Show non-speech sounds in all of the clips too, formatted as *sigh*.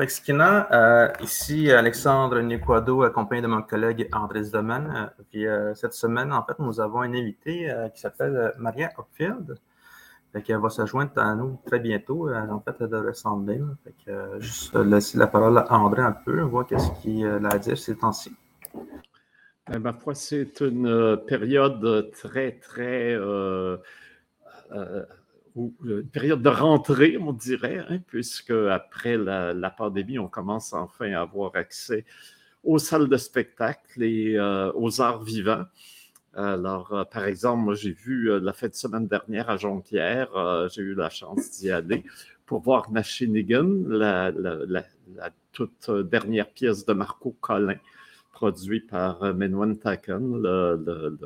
Prexkina, euh, ici Alexandre Niquado, accompagné de mon collègue André Domen. Puis euh, cette semaine, en fait, nous avons une invitée euh, qui s'appelle Maria Hopfield. Elle va se joindre à nous très bientôt. En fait, elle devrait s'en venir. Juste laisser la parole à André un peu, voir qu'est-ce qu'il a à dire ces temps-ci. Ma foi, c'est une période très, très ou une période de rentrée, on dirait, hein, puisque après la, pandémie, on commence enfin à avoir accès aux salles de spectacle et euh, aux arts vivants. Alors, euh, par exemple, moi, j'ai vu euh, la fête de semaine dernière à Jonquière, j'ai eu la chance d'y aller pour voir Machinigan, la, toute dernière pièce de Marco Collin, produite par Menwen Taken, le,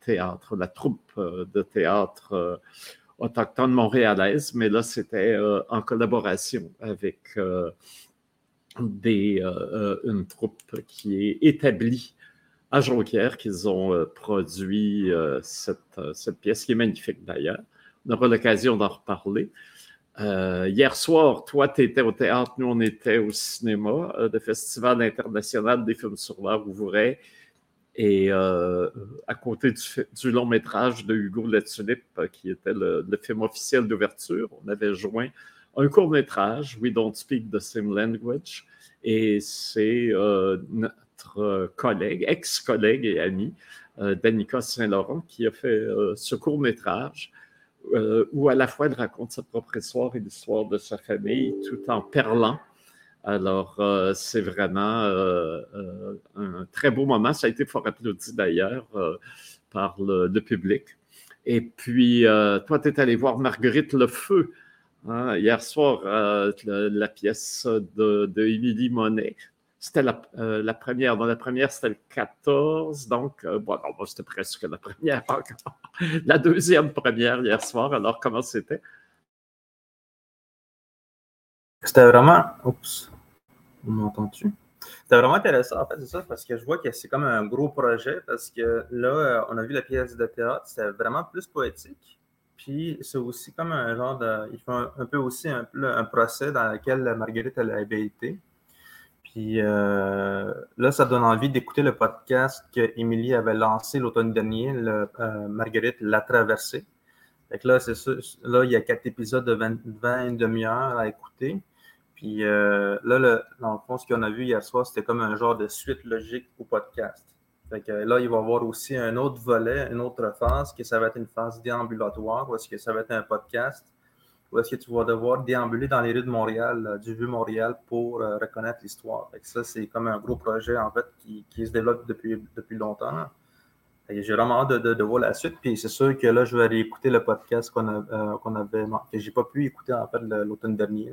théâtre, la troupe de théâtre autochtone montréalaise, mais là, c'était euh, en collaboration avec euh, des, euh, une troupe qui est établie à Jonquière, qu'ils ont produit cette, pièce qui est magnifique d'ailleurs. On aura l'occasion d'en reparler. hier soir, toi, tu étais au théâtre, nous, on était au cinéma, le Festival international des films sur l'art ouvrait et euh, à côté du, long métrage de Hugo Latulippe, euh, qui était le, film officiel d'ouverture, on avait joint un court métrage, We Don't Speak the Same Language, et c'est euh, notre collègue, ex-collègue et ami, Danica Saint-Laurent, qui a fait ce court métrage. où à la fois elle raconte sa propre histoire et l'histoire de sa famille, tout en perlant alors, euh, c'est vraiment euh, euh, un très beau moment. Ça a été fort applaudi d'ailleurs par le, public. Et puis, toi, tu es allé voir Marguerite Le Feu hein, hier soir, la, pièce de, Émilie Monet. C'était la, première. Dans la première, c'était le 14. Donc, bon, non, c'était presque la première *laughs* la deuxième première hier soir. Alors, comment c'était? C'était vraiment. Oups. On m'entend-tu? C'était vraiment intéressant, en fait, c'est ça, parce que je vois que c'est comme un gros projet, parce que là, euh, on a vu la pièce de théâtre, c'était vraiment plus poétique. Puis c'est aussi comme un genre de. Il fait un, peu aussi un, procès dans lequel Marguerite elle avait été. Puis euh, là, ça donne envie d'écouter le podcast que Émilie avait lancé l'automne dernier, le, euh, Marguerite l'a traversé. Fait là, c'est ça. Là, il y a quatre épisodes de 20, 20 demi-heure à écouter. Puis euh, là, le, dans le fond, ce qu'on a vu hier soir, c'était comme un genre de suite logique au podcast. Fait que là, il va y avoir aussi un autre volet, une autre phase, que ça va être une phase déambulatoire, ou est-ce que ça va être un podcast, ou est-ce que tu vas devoir déambuler dans les rues de Montréal, euh, du Vieux-Montréal, pour euh, reconnaître l'histoire. Ça, c'est comme un gros projet, en fait, qui, se développe depuis, depuis longtemps. J'ai vraiment hâte de, voir la suite. Puis c'est sûr que là, je vais aller écouter le podcast qu'on a, qu'on avait, que j'ai pas pu écouter, en fait, l'automne dernier.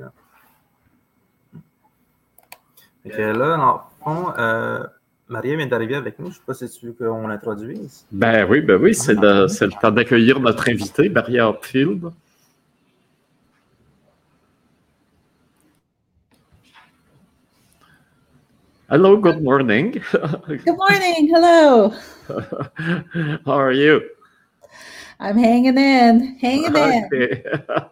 Et là, dans le fond, euh, Maria vient d'arriver avec nous. Je ne sais pas si tu veux qu'on l'introduise. Ben oui, ben oui, c'est le, le, temps d'accueillir notre invité, Maria Hopfield. Hello, good morning. good morning, hello. *laughs* How are you? I'm hanging in, hanging okay.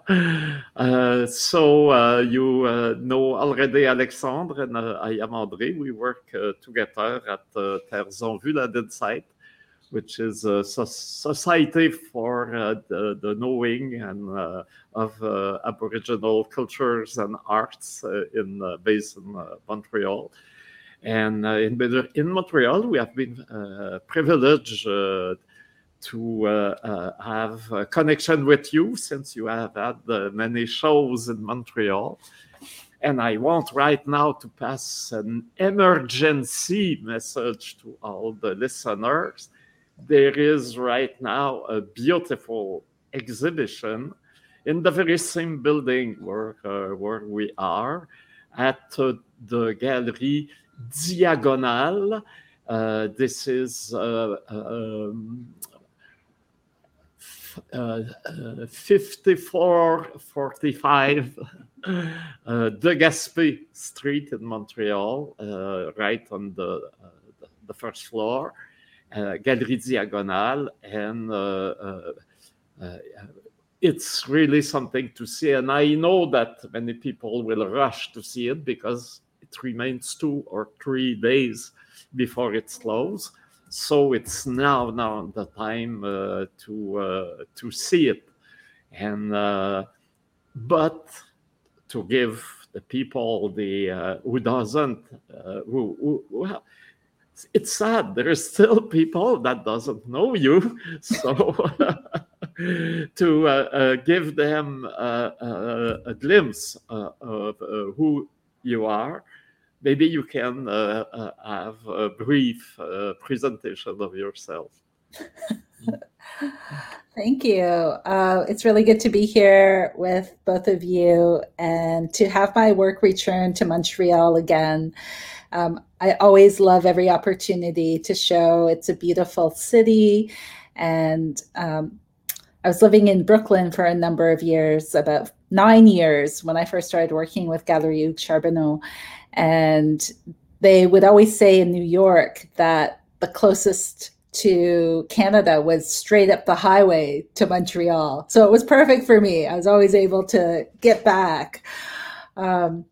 in. *laughs* uh, so uh, you uh, know already Alexandre and uh, I am André. We work uh, together at uh, Terres en Vue, Land InSights, which is a society for the, the, knowing and of Aboriginal cultures and arts in based in Montreal. And in, in Montreal, we have been privileged to uh, uh, have a connection with you since you have had uh, many shows in Montreal. And I want right now to pass an emergency message to all the listeners. There is right now a beautiful exhibition in the very same building where, uh, where we are at uh, the Galerie Diagonale. Uh, this is um, 5445 uh, De Gaspé Street in Montreal, uh, right on the, uh, the, first floor, uh, Galerie Diagonale, and it's really something to see. And I know that many people will rush to see it because it remains two or three days before it's closed. So it's now now the time uh, to uh, to see it, and uh, but to give the people the uh, who doesn't uh, who, who well it's sad. There is still *laughs* people that doesn't know you. *laughs* So *laughs* to uh, give them a glimpse of who you are maybe you can have a brief presentation of yourself *laughs* Thank you. Uh, it's really good to be here with both of you and to have my work return to Montreal again. Um, I always love every opportunity to show it's a beautiful city. And um, I was living in Brooklyn for a number of years, about nine years, when I first started working with Galerie Charbonneau. And they would always say in New York that the closest to Canada was straight up the highway to Montreal. So it was perfect for me. I was always able to get back. Um,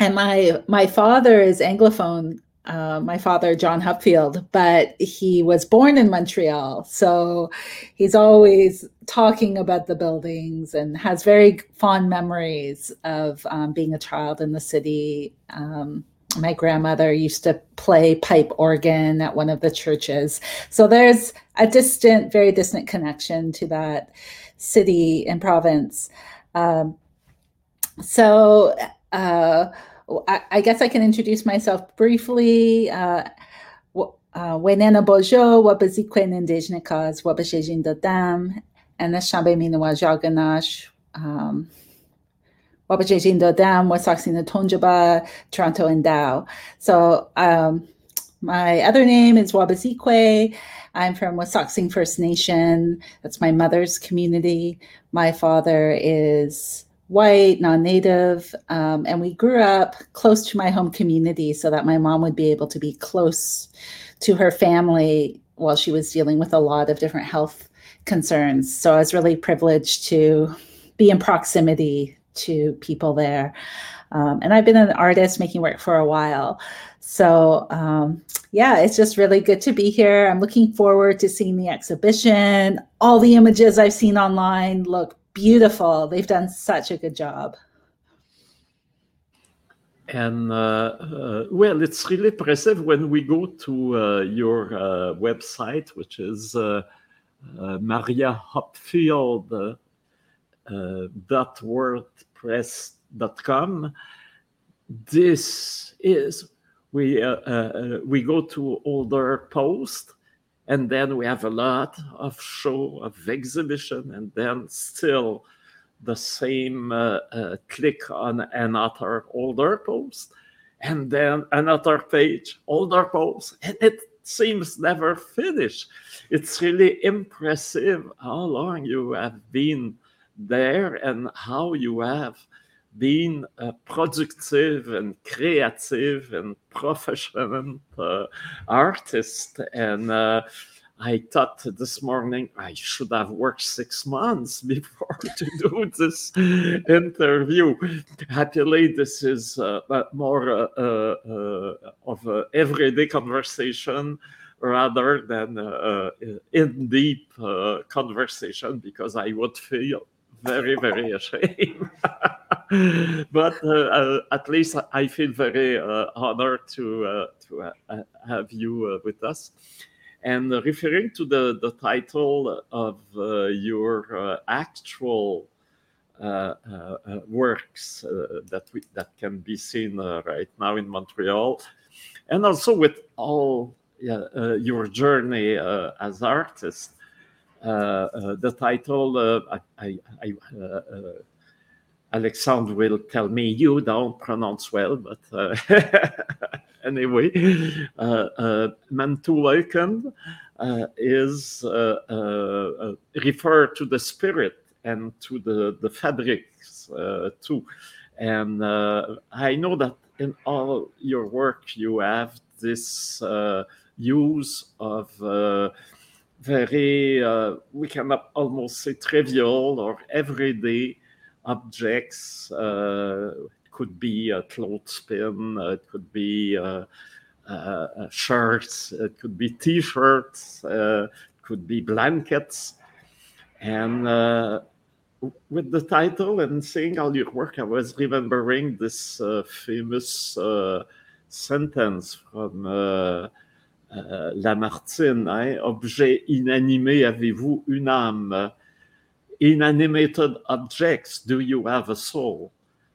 and my my father is anglophone. Uh, my father, John Hupfield, but he was born in Montreal. So he's always talking about the buildings and has very fond memories of um, being a child in the city. Um, my grandmother used to play pipe organ at one of the churches. So there's a distant, very distant connection to that city and province. Um, so uh, I, guess I can introduce myself briefly. Uh, Wenena Bojo, Wabazikwen Indigenous, Wabashejin Dam, and the Shambe Minawa Jaganash. Um, Wapajejin Dam, Wasaksina Tonjaba, Toronto and Dao. So um, my other name is Wabazikwe. I'm from Wasauksing First Nation. That's my mother's community. My father is white, non-native, um, and we grew up close to my home community so that my mom would be able to be close to her family while she was dealing with a lot of different health concerns. So I was really privileged to be in proximity to people there. Um, and I've been an artist making work for a while. So, um, yeah, it's just really good to be here. I'm looking forward to seeing the exhibition. All the images I've seen online look beautiful. They've done such a good job. And uh, uh, well, it's really impressive when we go to uh, your uh, website, which is uh, uh, Maria Hupfield uh, .wordpress.com. This is we we go to older posts and then we have a lot of show of exhibition and then still the same uh, uh, click on another older post and then another page older post and it seems never finished it's really impressive how long you have been there and how you have been a productive and creative and professional uh, artist. And uh, I thought this morning I should have worked six months *laughs* before to do this interview. Happily, this is uh, more uh, uh, of an everyday conversation rather than uh, in deep conversation because I would feel very, very ashamed. *laughs* *laughs* but uh, uh, at least I feel very uh, honored to uh, to uh, have you uh, with us. And referring to the, the title of your actual works that we, that can be seen right now in Montreal, and also with all your journey as artist, uh, uh, the title, uh, I, I, Alexandre will tell me you don't pronounce well, but uh, *laughs* anyway, uh, uh, Mantuaken is refer to the spirit and to the, the fabrics too. And I know that in all your work you have this use of very, uh, we can almost say trivial or everyday objects. Uh, it could be a clothespin, uh, it could be uh, uh, shirts, it could be t-shirts, it could be blankets. And with the title and seeing all your work, I was remembering this famous sentence from euh, Lamartine, hein? objet inanimé, avez-vous une âme? Inanimated objects, do you have a soul?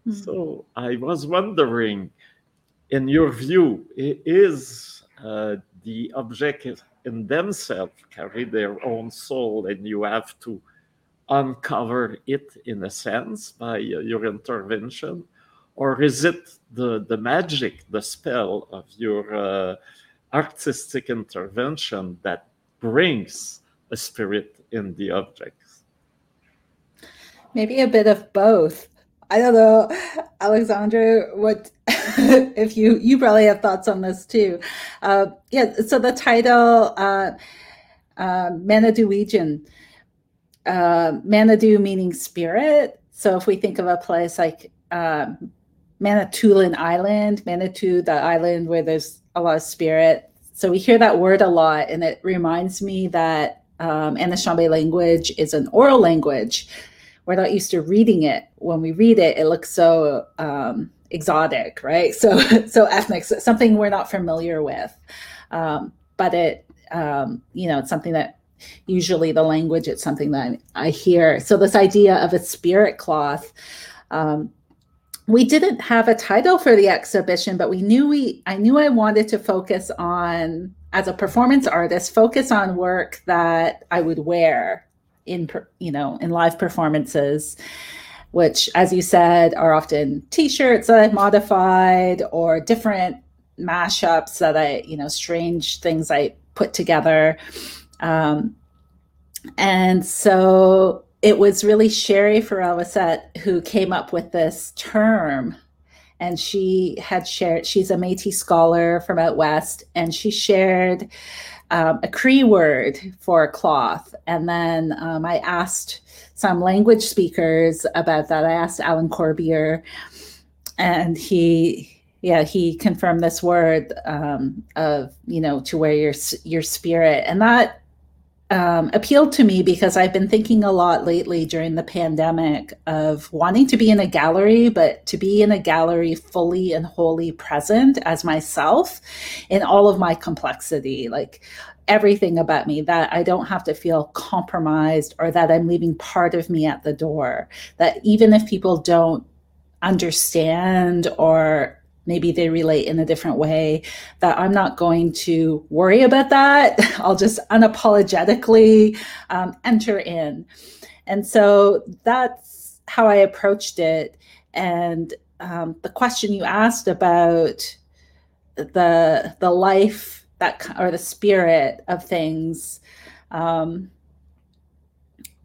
Mm -hmm. So I was wondering, in your view, is uh, the object in themselves carry their own soul and you have to uncover it in a sense by uh, your intervention? Or is it the, the magic, the spell of your uh, artistic intervention that brings a spirit in the objects? Maybe a bit of both. I don't know, Alexandra, what *laughs* if you you probably have thoughts on this too. Uh, yeah, so the title uh, uh, uh, Manadu meaning spirit. So if we think of a place like um, Manitoulin Island, Manitou, the island where there's a lot of spirit. So we hear that word a lot, and it reminds me that um, Anishinaabe language is an oral language. We're not used to reading it. When we read it, it looks so um, exotic, right? So, *laughs* so ethnic, so something we're not familiar with. Um, but it, um, you know, it's something that usually the language, it's something that I hear. So this idea of a spirit cloth. Um, we didn't have a title for the exhibition, but we knew we I knew I wanted to focus on as a performance artist, focus on work that I would wear in you know in live performances which as you said are often t-shirts that I've modified or different mashups that I you know strange things I put together um, and so it was really Sherry Farrell-Racette who came up with this term. And she had shared, she's a Metis scholar from out west, and she shared um, a Cree word for cloth. And then um, I asked some language speakers about that. I asked Alan Corbiere, and he yeah he confirmed this word um, of you know to wear your your spirit and that um, appealed to me because I've been thinking a lot lately during the pandemic of wanting to be in a gallery, but to be in a gallery fully and wholly present as myself in all of my complexity, like everything about me, that I don't have to feel compromised or that I'm leaving part of me at the door. That even if people don't understand or maybe they relate in a different way that i'm not going to worry about that. *laughs* I'll just unapologetically um, enter in. And so that's how i approached it. And um, the question you asked about the the life that or the spirit of things um,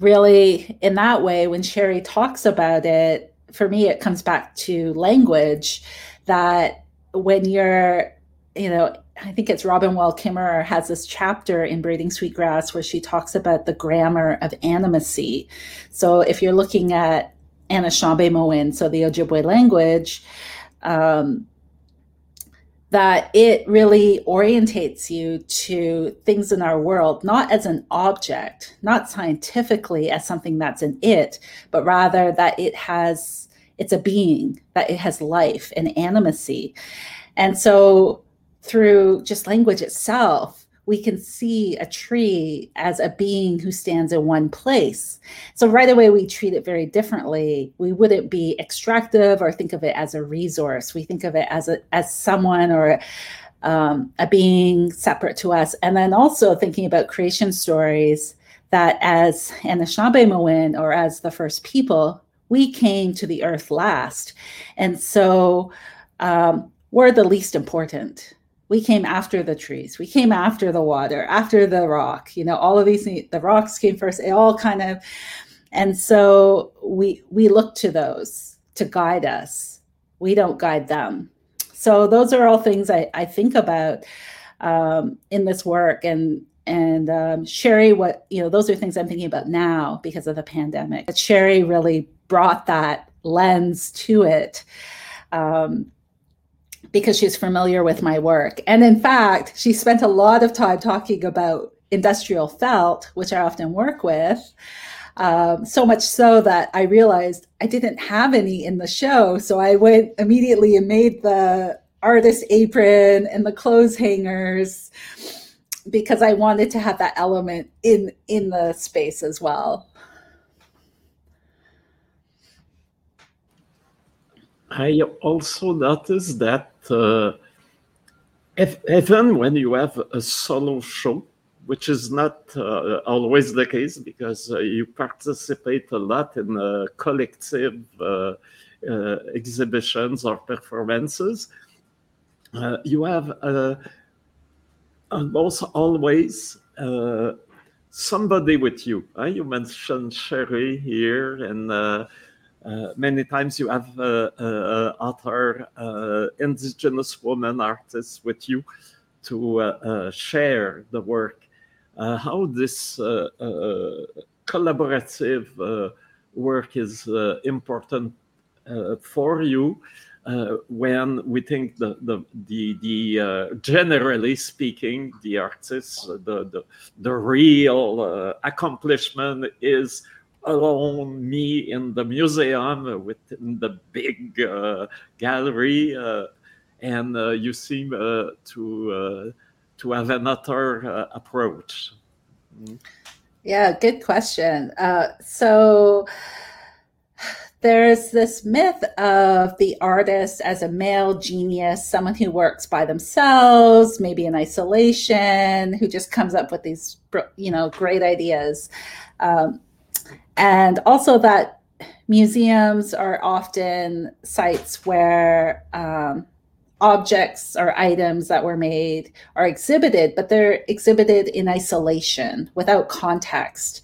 really in that way when sherry talks about it for me it comes back to language that when you're, you know, I think it's Robin Wall Kimmerer has this chapter in Braiding Sweetgrass where she talks about the grammar of animacy. So if you're looking at Anishinaabe so the Ojibwe language, um, that it really orientates you to things in our world, not as an object, not scientifically as something that's an it, but rather that it has it's a being that it has life and animacy and so through just language itself we can see a tree as a being who stands in one place. So right away we treat it very differently. We wouldn't be extractive or think of it as a resource. We think of it as a as someone or um, a being separate to us. And then also thinking about creation stories that as Anishinaabe or as the first people, we came to the earth last. And so um, we're the least important. We came after the trees. We came after the water, after the rock. You know, all of these the rocks came first. It all kind of, and so we we look to those to guide us. We don't guide them. So those are all things I, I think about um, in this work. And and um, Sherry, what you know, those are things I'm thinking about now because of the pandemic. But Sherry really brought that lens to it. Um, because she's familiar with my work. And in fact, she spent a lot of time talking about industrial felt, which I often work with. Um, so much so that I realized I didn't have any in the show. So I went immediately and made the artist apron and the clothes hangers because I wanted to have that element in in the space as well. I also noticed that uh, if, even when you have a solo show, which is not uh, always the case because uh, you participate a lot in uh, collective uh, uh, exhibitions or performances, you have almost always somebody with you. You mentioned Sherry here and uh, many times you have uh, uh, other indigenous women artists with you to share the work. how this collaborative work is important for you uh, when we think the the the, the uh, generally speaking the artists the the, the real uh, accomplishment is alone me in the museum within the big uh, gallery, uh, and uh, you seem uh, to to have another approach. Mm. Yeah, good question. so there's this myth of the artist as a male genius, someone who works by themselves, maybe in isolation, who just comes up with these, you know, great ideas. Um, and also that museums are often sites where um, objects or items that were made are exhibited, but they're exhibited in isolation without context.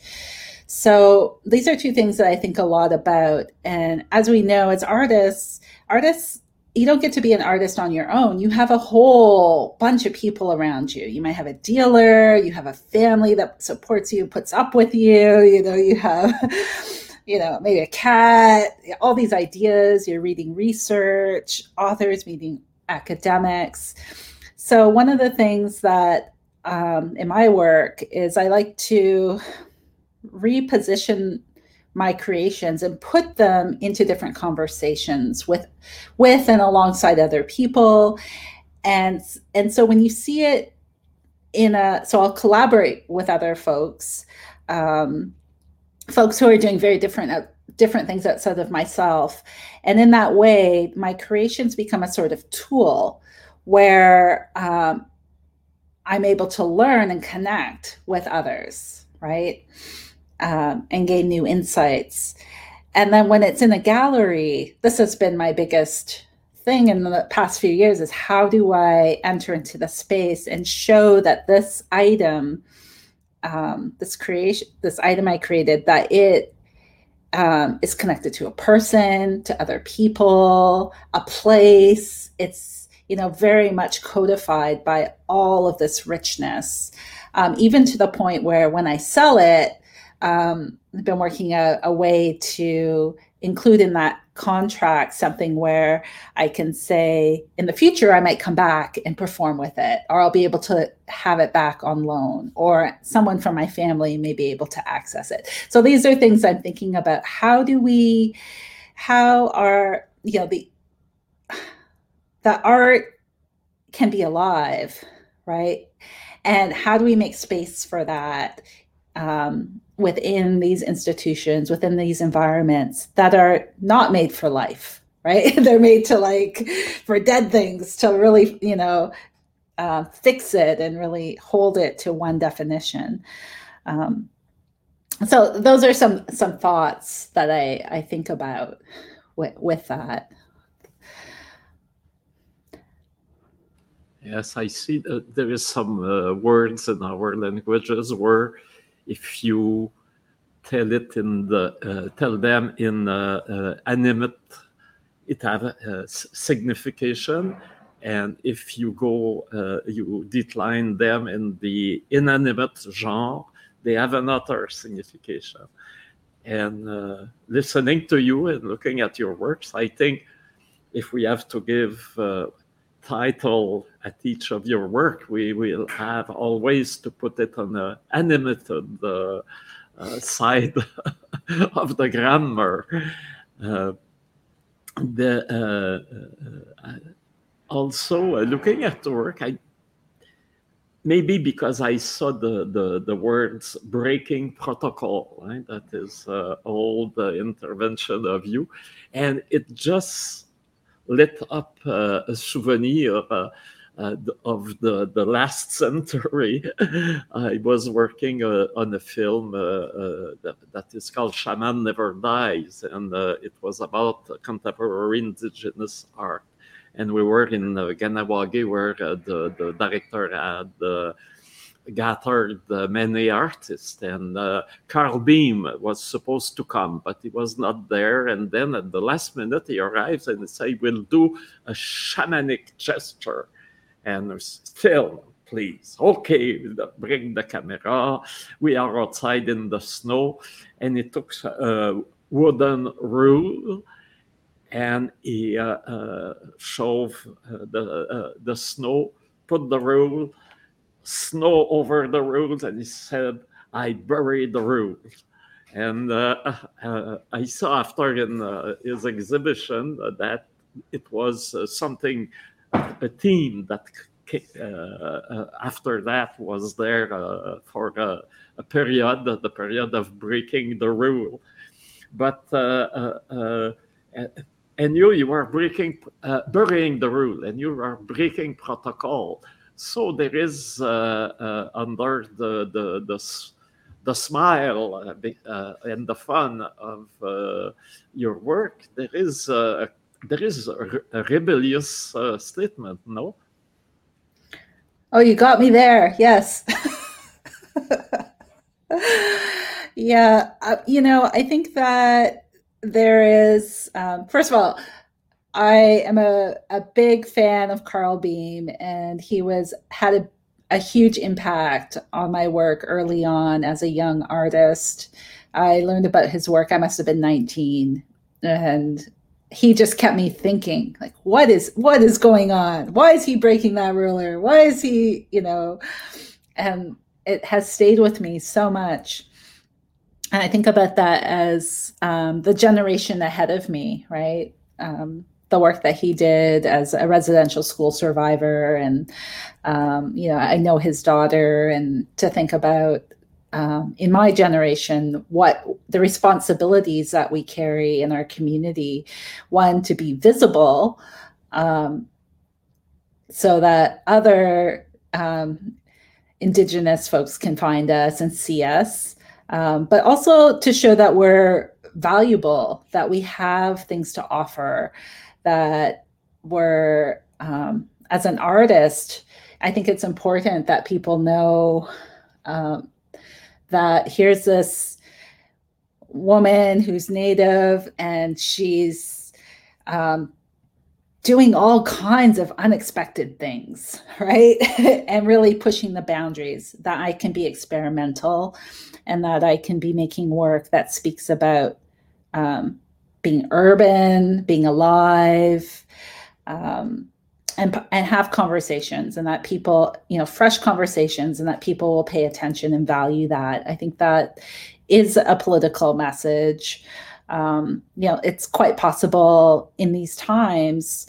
So these are two things that I think a lot about. And as we know, as artists, artists you don't get to be an artist on your own. You have a whole bunch of people around you. You might have a dealer, you have a family that supports you, puts up with you, you know, you have *laughs* you know, maybe a cat, all these ideas, you're reading research, authors meeting academics. So one of the things that um, in my work is I like to reposition my creations and put them into different conversations with with and alongside other people. And and so when you see it in a so i'll collaborate with other folks um, folks who are doing very different uh, different things outside of myself. And in that way my creations become a sort of tool where um, i'm able to learn and connect with others right um, and gain new insights. And then when it's in a gallery, this has been my biggest thing in the past few years is how do I enter into the space and show that this item, um, this creation, this item I created, that it um, is connected to a person, to other people, a place. It's you know very much codified by all of this richness, um, even to the point where when I sell it, um, been working a, a way to include in that contract something where I can say in the future I might come back and perform with it, or I'll be able to have it back on loan, or someone from my family may be able to access it. So these are things I'm thinking about. How do we, how are, you know, the, *sighs* the art can be alive, right? And how do we make space for that? Um, within these institutions, within these environments that are not made for life, *laughs* right? *laughs* They're made to like for dead things to really, you know, uh, fix it and really hold it to one definition. Um, so those are some some thoughts that I I think about with, with that. Yes, I see that there is some uh, words in our languages where if you tell it in the uh, tell them in uh, uh, animate, it have a signification, And if you go, uh, you decline them in the inanimate genre, they have another signification. And uh, listening to you and looking at your works, I think if we have to give uh, title at each of your work, we will have always to put it on the animated uh, uh, side *laughs* of the grammar. Uh, the, uh, uh, also, looking at the work, I maybe because I saw the, the, the words breaking protocol, right? That is uh, old uh, intervention of you. And it just lit up uh, a souvenir uh, uh, of the, the last *laughs* century. I was working uh, on a film that, that is called Shaman Never Dies, and it was about contemporary indigenous art and we were in uh, Kahnawake where uh, the, the director had uh, gathered uh, many artists and uh, Carl Beam was supposed to come but he was not there and then at the last minute he arrives and said we'll do a shamanic gesture. And still please okay bring the camera. We are outside in the snow. And he took a wooden rule and he uh, uh, shoved uh, the the snow, put the rule, snow over the rules, and he said, "I buried the rules." And I saw after in his exhibition that it was something, a theme that uh, uh, after that was there uh, for a, period, the period of breaking the rule. But and you you are breaking uh, burying the rule and you are breaking protocol so there is uh, uh, under the the the, the smile uh, and the fun of your work there is there is a, a rebellious statement no? Oh you got me there yes. *laughs* Yeah you know i think that there is um, first of all i am a, a big fan of carl beam and he was had a, a huge impact on my work early on as a young artist. I learned about his work i must have been 19 and he just kept me thinking like what is what is going on? Why is he breaking that ruler? Why is he you know? And it has stayed with me so much. And I think about that as um, the generation ahead of me, right? Um, the work that he did as a residential school survivor, and um, you know, I know his daughter, and to think about um, in my generation what the responsibilities that we carry in our community. One to be visible, um, so that other um, Indigenous folks can find us and see us um, but also to show that we're valuable, that we have things to offer, that we're, um, as an artist, I think it's important that people know um, that here's this woman who's native and she's um, doing all kinds of unexpected things, *laughs* right? *laughs* and really pushing the boundaries that I can be experimental and that I can be making work that speaks about um, being urban, being alive, um, and and have conversations, and that people, you know, fresh conversations, and that people will pay attention and value that. I think that is a political message. Um, you know, it's quite possible in these times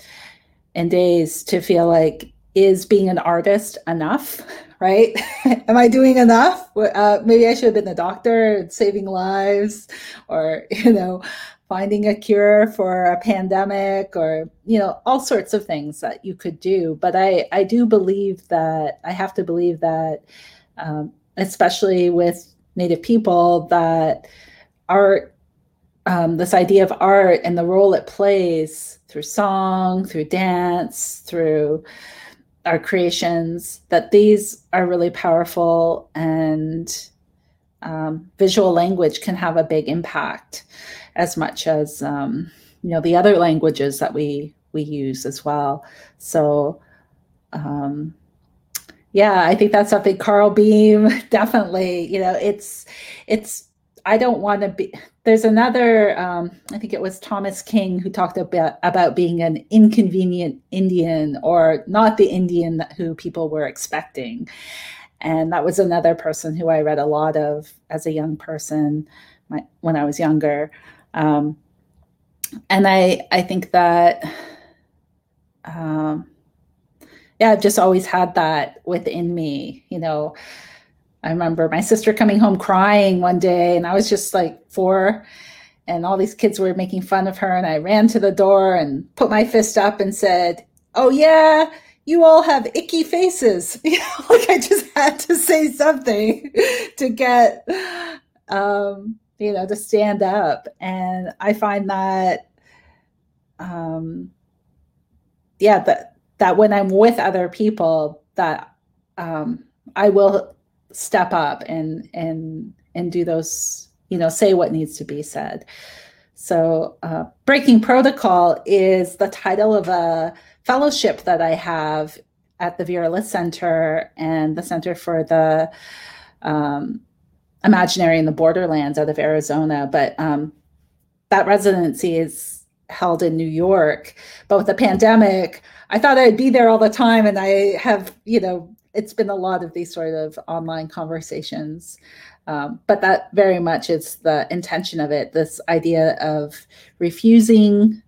and days to feel like is being an artist enough *laughs* right? *laughs* Am I doing enough? Uh, maybe I should have been a doctor saving lives or, *laughs* you know, finding a cure for a pandemic or, you know, all sorts of things that you could do. But I, I do believe that, I have to believe that, um, especially with Native people, that art, um, this idea of art and the role it plays through song, through dance, through, our creations, that these are really powerful and um, visual language can have a big impact as much as um, you know the other languages that we we use as well. So, um, yeah, I think that's something Carl Beam *laughs* definitely. You know, it's it's. I don't want to be. There's another. Um, I think it was Thomas King who talked about about being an inconvenient Indian or not the Indian that, who people were expecting, and that was another person who I read a lot of as a young person, my, when I was younger. Um, and I I think that um, yeah, I've just always had that within me. You know, I remember my sister coming home crying one day, and I was just like four, and all these kids were making fun of her, and I ran to the door and put my fist up and said, "Oh yeah." You all have icky faces. *laughs* You know, like I just had to say something *laughs* to get, um, you know, to stand up. And I find that um, yeah, that that when I'm with other people, that um, I will step up and and and do those, you know, say what needs to be said. So, uh, breaking protocol is the title of a fellowship that I have at the Vera List Center and the Center for the um, Imaginary in the Borderlands out of Arizona. But um, that residency is held in New York. But with the pandemic, I thought I'd be there all the time. And I have, you know, it's been a lot of these sort of online conversations. Um, but that very much is the intention of it this idea of refusing,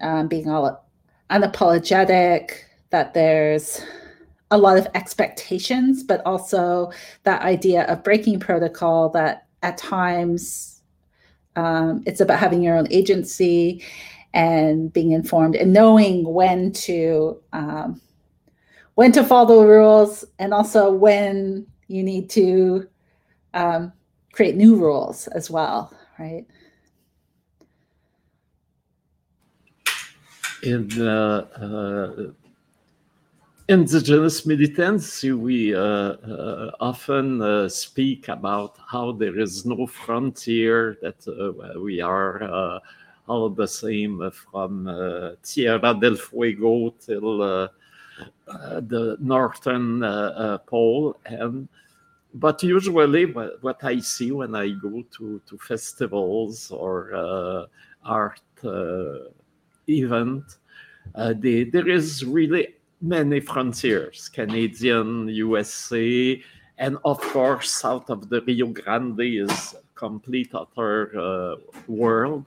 um, being all unapologetic, that there's a lot of expectations, but also that idea of breaking protocol that at times um, it's about having your own agency and being informed and knowing when to um, when to follow the rules and also when you need to um, create new rules as well, right? In uh, uh, indigenous militancy, we uh, uh, often uh, speak about how there is no frontier, that uh, we are all the same from Tierra del Fuego till Uh, the northern uh, uh, pole. And but usually, what, what, I see when I go to, to festivals or art event, they, there is really many frontiers Canadian, USA, and of course, south of the Rio Grande is complete other uh, world.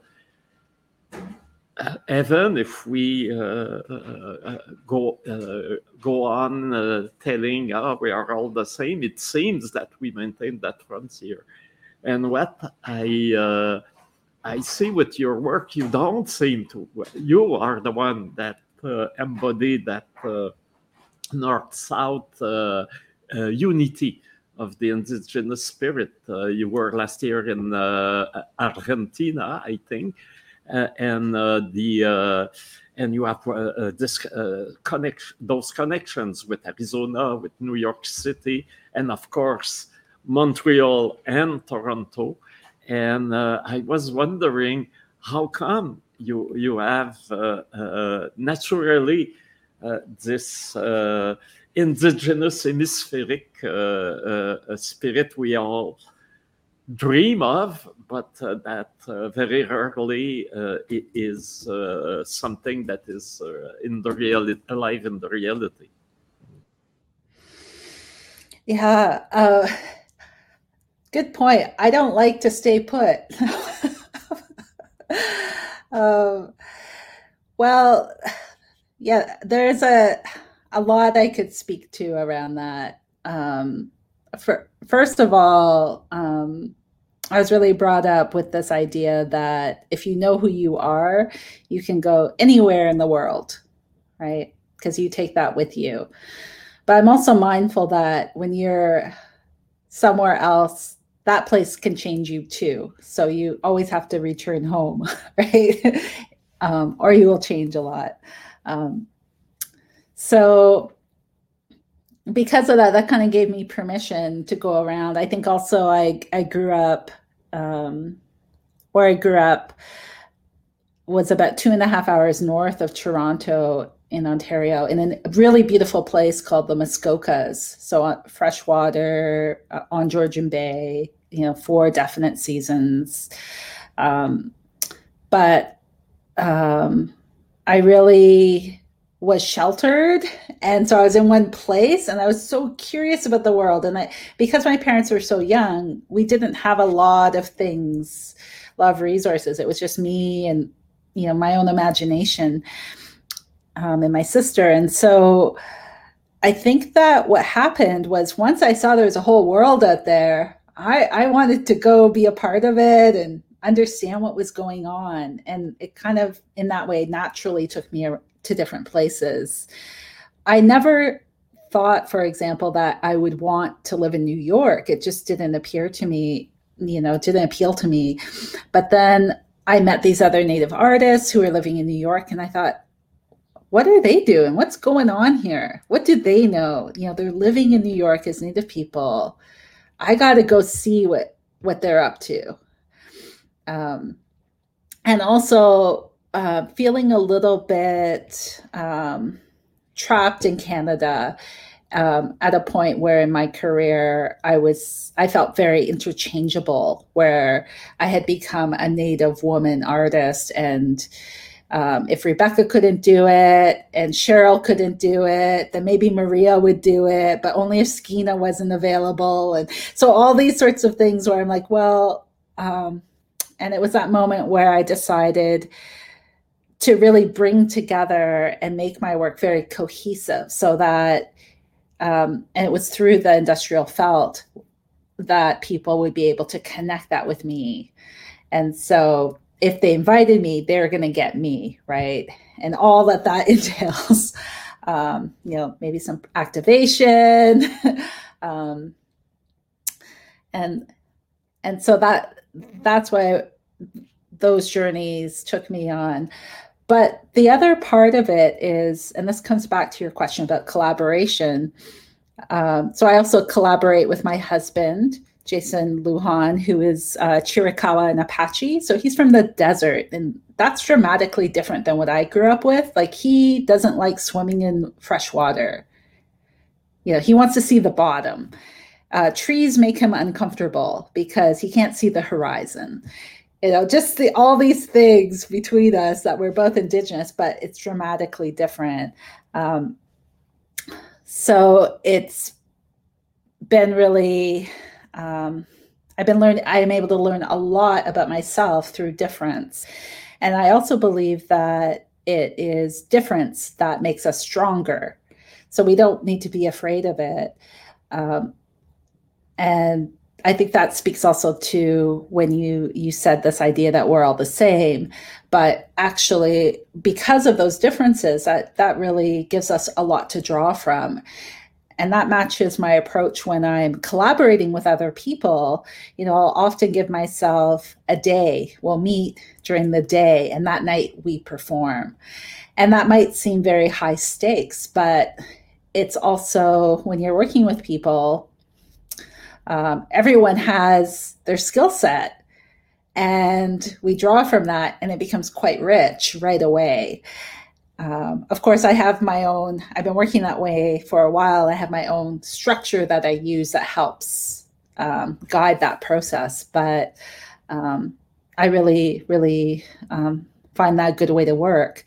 Even if we uh, uh, uh go go on telling oh, we are all the same, it seems that we maintain that frontier. And what I I see with your work, you don't seem to. You are the one that uh, embody that uh, north-south uh, unity of the indigenous spirit. you were last year in Argentina, I think, and the and you have uh, this uh, connect those connections with Arizona, with New York City, and of course Montreal and Toronto. And uh, I was wondering how come you you have uh, uh, naturally uh, this indigenous hemispheric spirit we all dream of, but uh, that uh, very rarely uh, is something that is in the reality, alive in the reality. Yeah, good point. I don't like to stay put. *laughs* Um, well, yeah, there's a a lot I could speak to around that. Um, for, first of all, um, I was really brought up with this idea that if you know who you are, you can go anywhere in the world, right? Because you take that with you. But I'm also mindful that when you're somewhere else, that place can change you too. So you always have to return home, *laughs* right? um, or you will change a lot. Um, so because of that, that kind of gave me permission to go around. I think also I I grew up um, where I grew up was about two and a half hours north of Toronto in Ontario in a really beautiful place called the Muskokas. So uh, freshwater uh, on Georgian Bay, you know, four definite seasons. Um, but um, I really was sheltered and so i was in one place and i was so curious about the world and i because my parents were so young we didn't have a lot of things a lot of resources. It was just me and you know my own imagination um, and my sister and so i think that what happened was once i saw there was a whole world out there i i wanted to go be a part of it and understand what was going on and it kind of in that way naturally took me to different places. I never thought, for example, that I would want to live in New York. It just didn't appear to me, you know, didn't appeal to me. But then I met these other Native artists who were living in New York, and I thought, what are they doing? What's going on here? What do they know? You know, they're living in New York as Native people. I got to go see what what they're up to. Um, and also uh, feeling a little bit um, trapped in Canada um, at a point where in my career I was I felt very interchangeable, where I had become a Native woman artist, and um, if Rebecca couldn't do it and Cheryl couldn't do it, then maybe Maria would do it, but only if Skeena wasn't available, and so all these sorts of things where I'm like, well, um, and it was that moment where I decided to really bring together and make my work very cohesive so that um, and it was through the industrial felt that people would be able to connect that with me. And so if they invited me they're going to get me right? And all that that *laughs* entails um, you know maybe some activation *laughs* um, and and so that that's why those journeys took me on but the other part of it is, and this comes back to your question about collaboration. Um, so I also collaborate with my husband, Jason Lujan, who is uh, Chiricahua and Apache. So he's from the desert, and that's dramatically different than what I grew up with. Like he doesn't like swimming in fresh water. You know, he wants to see the bottom. Uh, trees make him uncomfortable because he can't see the horizon you know just the, all these things between us that we're both indigenous but it's dramatically different. Um, so it's been really um, i've been learning i am able to learn a lot about myself through difference. And i also believe that it is difference that makes us stronger. So we don't need to be afraid of it. Um, and I think that speaks also to when you you said this idea that we're all the same, but actually because of those differences, that that really gives us a lot to draw from. And that matches my approach when I'm collaborating with other people. You know, I'll often give myself a day. We'll meet during the day, and that night we perform. And that might seem very high stakes, but it's also when you're working with people, um, everyone has their skill set and we draw from that and it becomes quite rich right away. Um, of course i have my own i've been working that way for a while. I have my own structure that i use that helps um, guide that process but um, i really really um, find that a good way to work.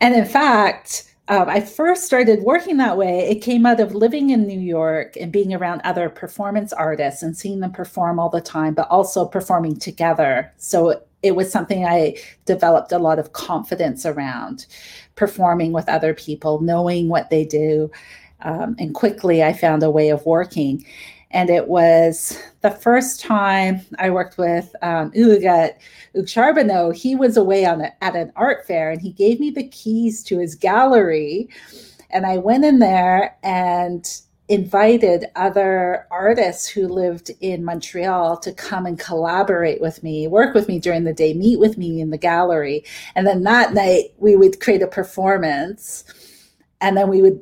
And in fact um, I first started working that way. It came out of living in New York and being around other performance artists and seeing them perform all the time, but also performing together. So it was something I developed a lot of confidence around performing with other people, knowing what they do. Um, and quickly I found a way of working. And it was the first time I worked with um, Hugues Charbonneau. He was away on a, at an art fair and he gave me the keys to his gallery. And I went in there and invited other artists who lived in Montreal to come and collaborate with me, work with me during the day, meet with me in the gallery. And then that night we would create a performance and then we would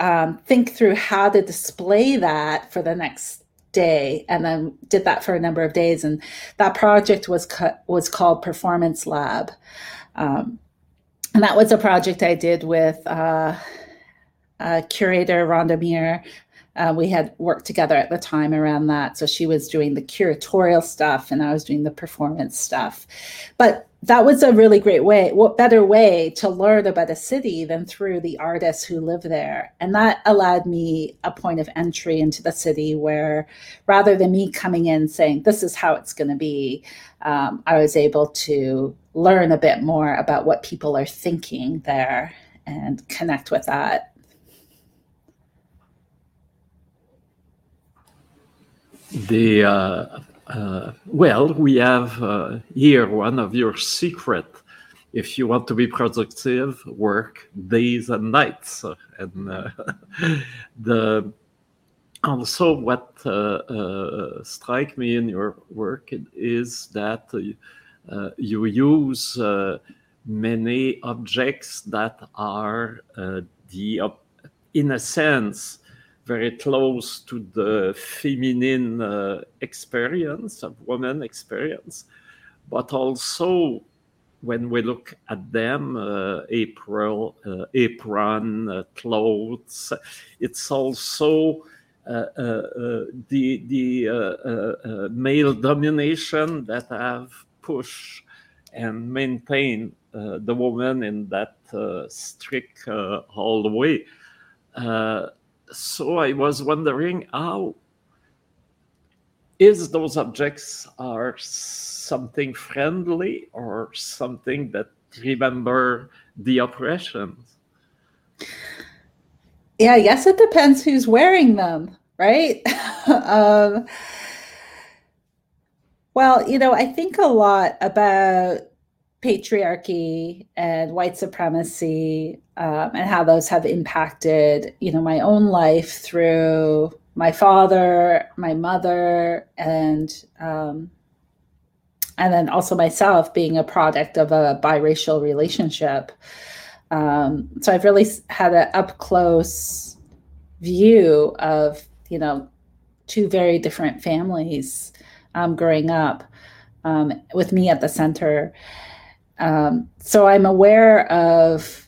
um, think through how to display that for the next day and then did that for a number of days and that project was cut was called performance lab. Um, and that was a project i did with uh, uh, curator rhonda muir. Uh, we had worked together at the time around that so she was doing the curatorial stuff and i was doing the performance stuff. But that was a really great way what better way to learn about a city than through the artists who live there. And that allowed me a point of entry into the city where rather than me coming in saying this is how it's going to be um, i was able to learn a bit more about what people are thinking there and connect with that. The uh, uh, well, we have uh, here one of your secret. If you want to be productive, work days and nights. And uh, *laughs* the also what uh, uh, strike me in your work is that uh, you use many objects that are the, in a sense, very close to the feminine uh, experience of woman experience, but also when we look at them, uh, April, uh, apron, uh, clothes, it's also uh, uh, the the male domination that have pushed and maintained the woman in that strict hallway so I was wondering how is those objects are something friendly or something that remember the oppressions? Yeah, I guess it depends who's wearing them, right? *laughs* um, well, you know, I think a lot about patriarchy and white supremacy um, and how those have impacted you know my own life through my father my mother and um, and then also myself being a product of a biracial relationship. Um, so i've really had an up close view of you know two very different families um, growing up um, with me at the center um, so I'm aware of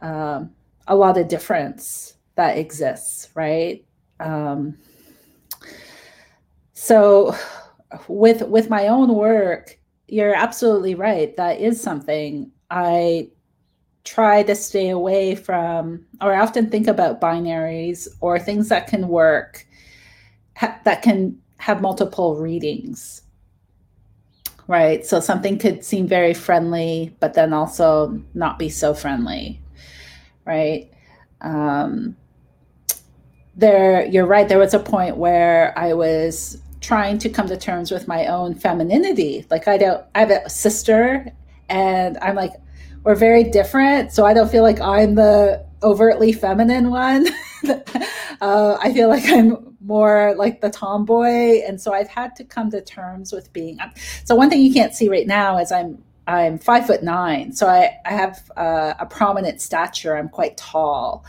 um, a lot of difference that exists, right? Um, so with with my own work, you're absolutely right. That is something I try to stay away from, or I often think about binaries or things that can work, ha- that can have multiple readings right? So something could seem very friendly, but then also not be so friendly, right? Um, there, you're right. There was a point where I was trying to come to terms with my own femininity. Like I don't, I have a sister, and I'm like, we're very different. So I don't feel like I'm the overtly feminine one. *laughs* uh, I feel like I'm more like the tomboy and so i've had to come to terms with being so one thing you can't see right now is i'm i'm five foot nine so i, I have uh, a prominent stature. I'm quite tall.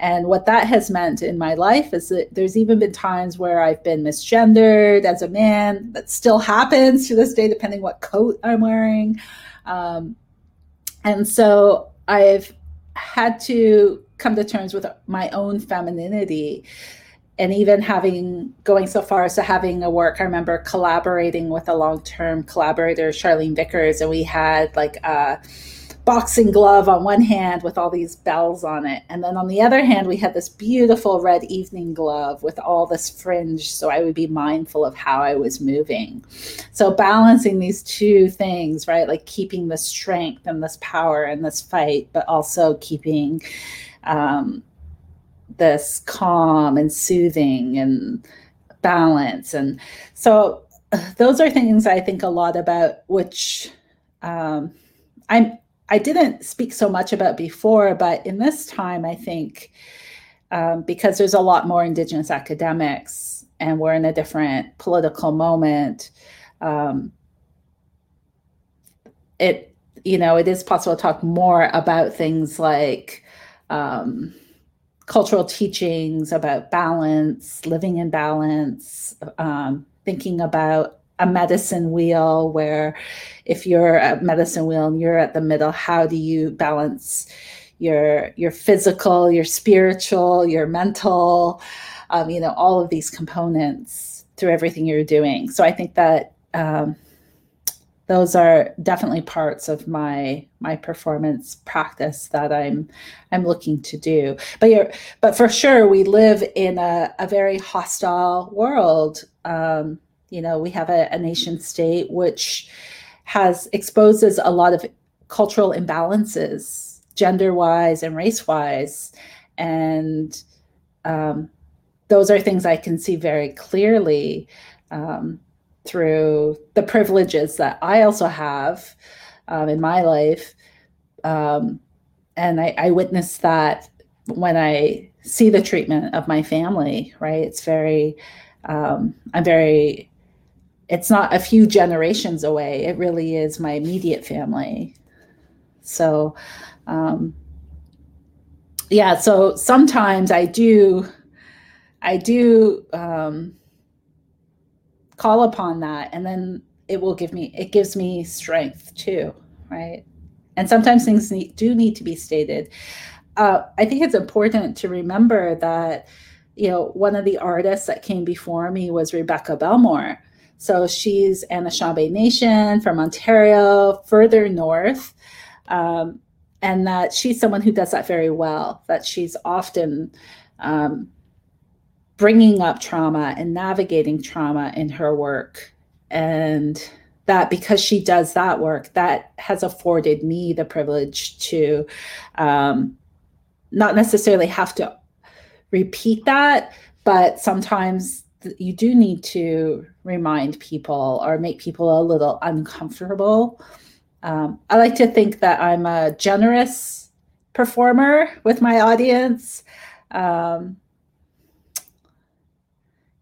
And what that has meant in my life is that there's even been times where i've been misgendered as a man. That still happens to this day depending what coat i'm wearing. Um, and so i've had to come to terms with my own femininity and even having going so far as to having a work i remember collaborating with a long-term collaborator charlene vickers and we had like a boxing glove on one hand with all these bells on it and then on the other hand we had this beautiful red evening glove with all this fringe so i would be mindful of how i was moving so balancing these two things right like keeping the strength and this power and this fight but also keeping um, this calm and soothing and balance. And so those are things I think a lot about, which um, I'm I didn't speak so much about before, but in this time, I think um, because there's a lot more Indigenous academics and we're in a different political moment, um, it you know it is possible to talk more about things like um, cultural teachings about balance, living in balance, um, thinking about a medicine wheel where if you're a medicine wheel and you're at the middle, how do you balance your your physical, your spiritual, your mental, um, you know, all of these components through everything you're doing. So I think that um, those are definitely parts of my my performance practice that I'm I'm looking to do. But you're but for sure we live in a, a very hostile world. Um, you know, we have a, a nation state which has exposes a lot of cultural imbalances, gender wise and race wise, and um, those are things I can see very clearly. Um, through the privileges that I also have um, in my life. Um, and I, I witness that when I see the treatment of my family, right? It's very, um, I'm very, it's not a few generations away. It really is my immediate family. So, um, yeah, so sometimes I do, I do, um, call upon that and then it will give me it gives me strength too right and sometimes things need, do need to be stated uh, i think it's important to remember that you know one of the artists that came before me was rebecca belmore so she's anishinaabe nation from ontario further north. Um, and that she's someone who does that very well that she's often um, bringing up trauma and navigating trauma in her work. And that because she does that work that has afforded me the privilege to um, not necessarily have to repeat that but sometimes you do need to remind people or make people a little uncomfortable. Um, i like to think that i'm a generous performer with my audience. Um,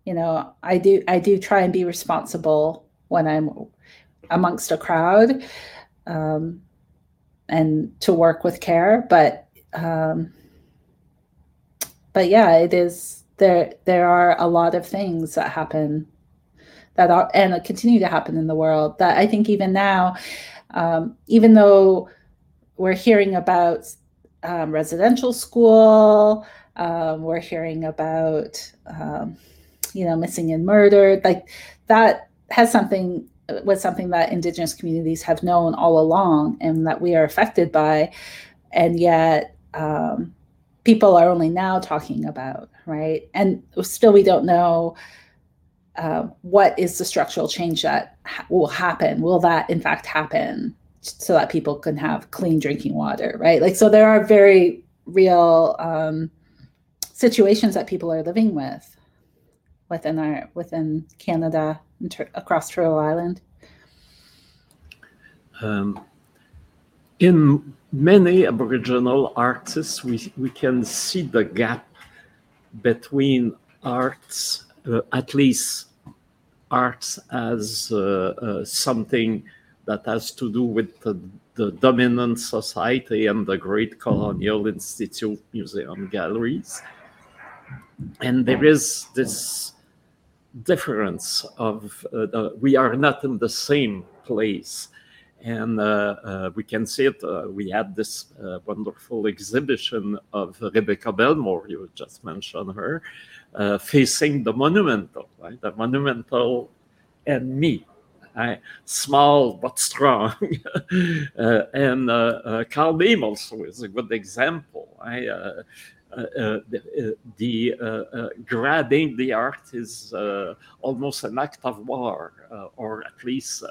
you know i do i do try and be responsible when i'm amongst a crowd um, and to work with care but um, but yeah it is there there are a lot of things that happen that are and continue to happen in the world that i think even now um, even though we're hearing about um, residential school um, we're hearing about um, you know, missing and murdered, like that has something was something that indigenous communities have known all along and that we are affected by. And yet um, people are only now talking about right? And still we don't know uh, what is the structural change that ha- will happen? Will that in fact happen so that people can have clean drinking water right? Like so there are very real um, situations that people are living with within our within Canada across Turtle Island? Um, in many Aboriginal artists, we, we can see the gap between arts, uh, at least arts as uh, uh, something that has to do with the, the, dominant society and the great colonial institute museum galleries. And there is this difference of uh, we are not in the same place and uh, uh, we can see it. Uh, we had this uh, wonderful exhibition of Rebecca Belmore, you just mentioned her, uh, facing the monumental, right? The monumental and me, right? small but strong. *laughs* and Carl Beam also is a good example. I, uh, uh, the, the uh, grabbing the art is almost an act of war, or at least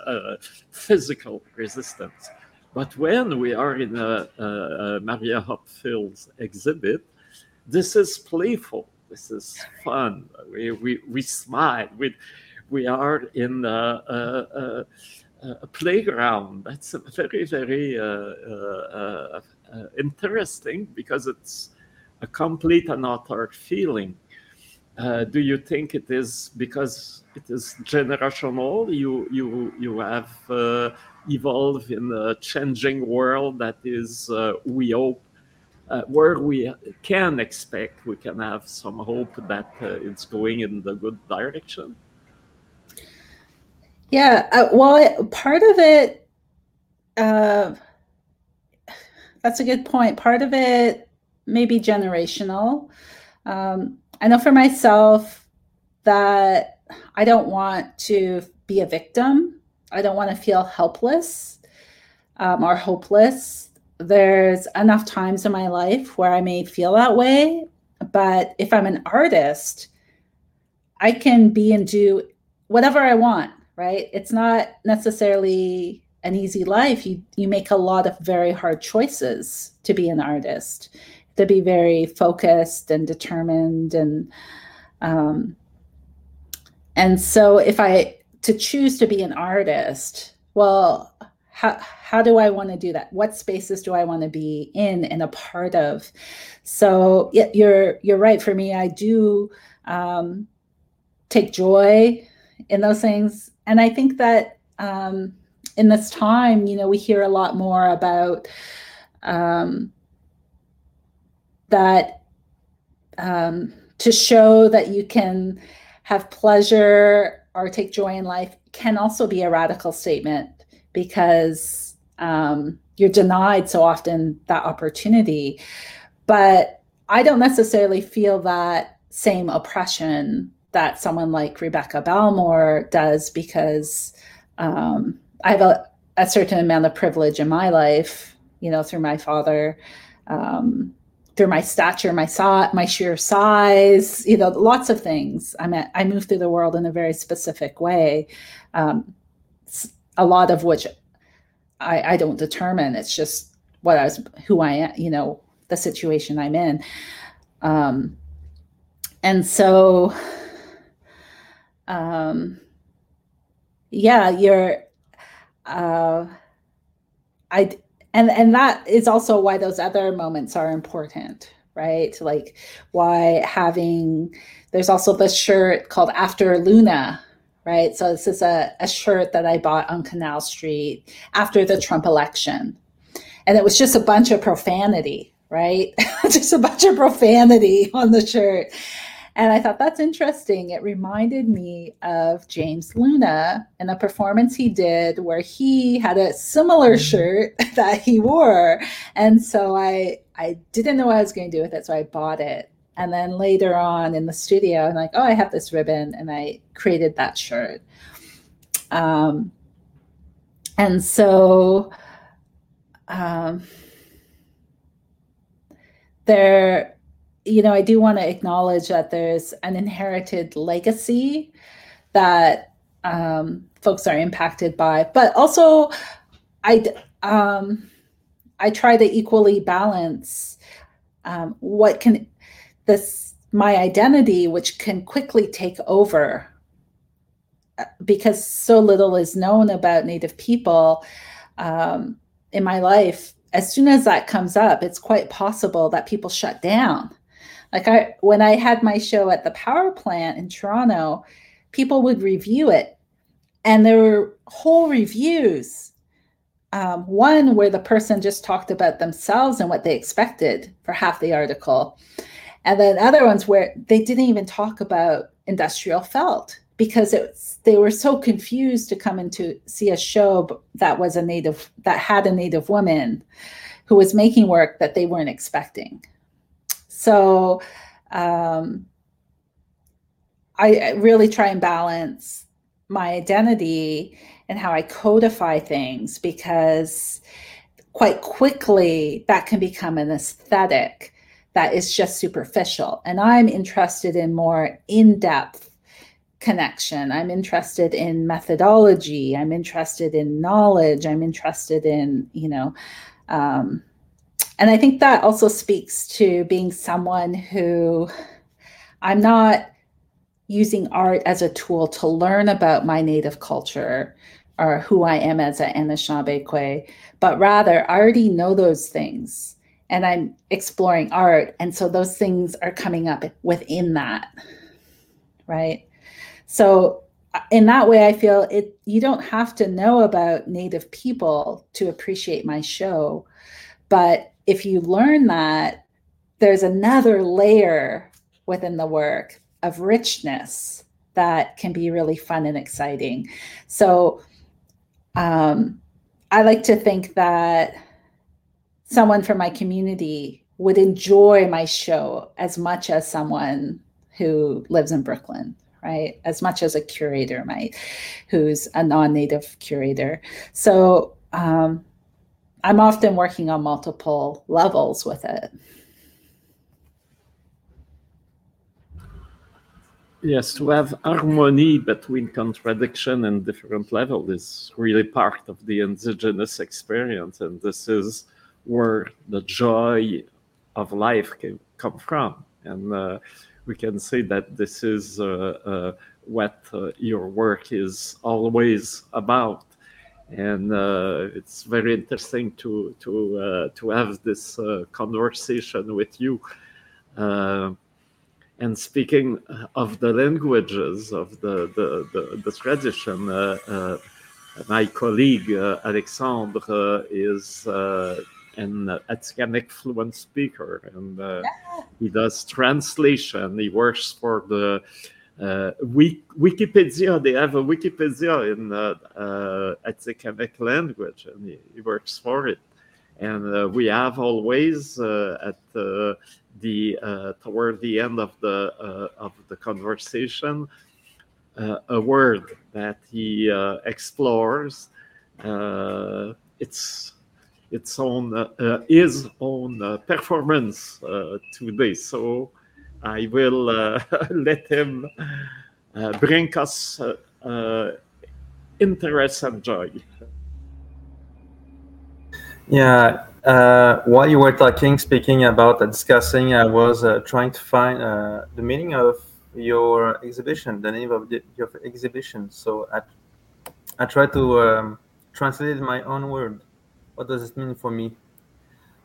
physical resistance. But when we are in a, a Maria Hupfield's exhibit, this is playful. This is fun. We, we, we smile. We, we are in a, a, a playground. That's very, very uh, uh, uh, interesting because it's a complete and feeling. Uh, do you think it is because it is generational? You you you have uh, evolved in a changing world that is, uh, we hope, uh, where we can expect we can have some hope that uh, it's going in the good direction? Yeah, uh, well, part of it, that's a good point. Part of it may be generational. Um, I know for myself that I don't want to be a victim. I don't want to feel helpless um, or hopeless. There's enough times in my life where I may feel that way. But if I'm an artist, I can be and do whatever I want, right? It's not necessarily an easy life. You, you make a lot of very hard choices to be an artist, to be very focused and determined. And, um, and so if I, to choose to be an artist, well, how, how do I want to do that? What spaces do I want to be in and a part of? So yeah, you're you're right. For me, I do um, take joy in those things, and I think that um, in this time, you know, we hear a lot more about um, that um, to show that you can have pleasure or take joy in life can also be a radical statement because um, you're denied so often that opportunity. But I don't necessarily feel that same oppression that someone like Rebecca Belmore does because um, I have a, a, certain amount of privilege in my life, you know, through my father, um, through my stature, my saw, my sheer size, you know, lots of things. I mean, I move through the world in a very specific way. Um, a lot of which I, I don't determine. It's just what I was, who I am, you know, the situation I'm in. Um, and so, um, yeah, you're, uh, I, and, and that is also why those other moments are important, right? Like why having, there's also this shirt called After Luna, right? So this is a, a shirt that I bought on Canal Street after the Trump election. And it was just a bunch of profanity, right? *laughs* just a bunch of profanity on the shirt. And I thought that's interesting. It reminded me of James Luna and a performance he did where he had a similar shirt *laughs* that he wore. And so I I didn't know what I was going to do with it, so I bought it. And then later on in the studio, I'm like, oh, I have this ribbon, and I created that shirt. Um, and so um, there, you know, I do want to acknowledge that there's an inherited legacy that um, folks are impacted by, but also I um, I try to equally balance um, what can this my identity which can quickly take over uh, because so little is known about native people um, in my life as soon as that comes up it's quite possible that people shut down like i when i had my show at the power plant in toronto people would review it. And there were whole reviews um, one where the person just talked about themselves and what they expected for half the article. And then other ones where they didn't even talk about industrial felt because it's they were so confused to come in to see a show that was a native that had a native woman who was making work that they weren't expecting so um, I really try and balance my identity and how I codify things because quite quickly that can become an aesthetic that is just superficial. And I'm interested in more in depth connection. I'm interested in methodology. I'm interested in knowledge. I'm interested in, you know, um, and I think that also speaks to being someone who I'm not using art as a tool to learn about my native culture or who I am as an Anishinaabe, but rather I already know those things and I'm exploring art. And so those things are coming up within that. Right. So uh, in that way, I feel it you don't have to know about native people to appreciate my show, but if you learn that, there's another layer within the work of richness that can be really fun and exciting. So um, I like to think that someone from my community would enjoy my show as much as someone who lives in Brooklyn, right? As much as a curator might, who's a non native curator. So um, I'm often working on multiple levels with it. Yes, to have harmony between contradiction and different level is really part of the indigenous experience, and this is where the joy of life can come from. And uh, we can say that this is uh, uh, what uh, your work is always about. And uh, it's very interesting to to uh, to have this conversation with you. And speaking of the languages of the, the, the, the tradition, uh, uh, my colleague uh, Alexandre is an Atikamekw fluent speaker, and uh, he does translation. He works for the uh, Wikipedia. They have a Wikipedia in uh, uh, Atikamekw language, and he, he, works for it. And we have always at the uh, toward the end of the uh, of the conversation uh, a word that he uh, explores uh, its its own uh, his own performance today. So I will *laughs* let him bring us interest and joy. Yeah, uh, while you were talking, speaking about uh, discussing, I was uh, trying to find uh, the meaning of your exhibition, the name of the, your exhibition. So I, I tried to um, translate my own word. What does it mean for me?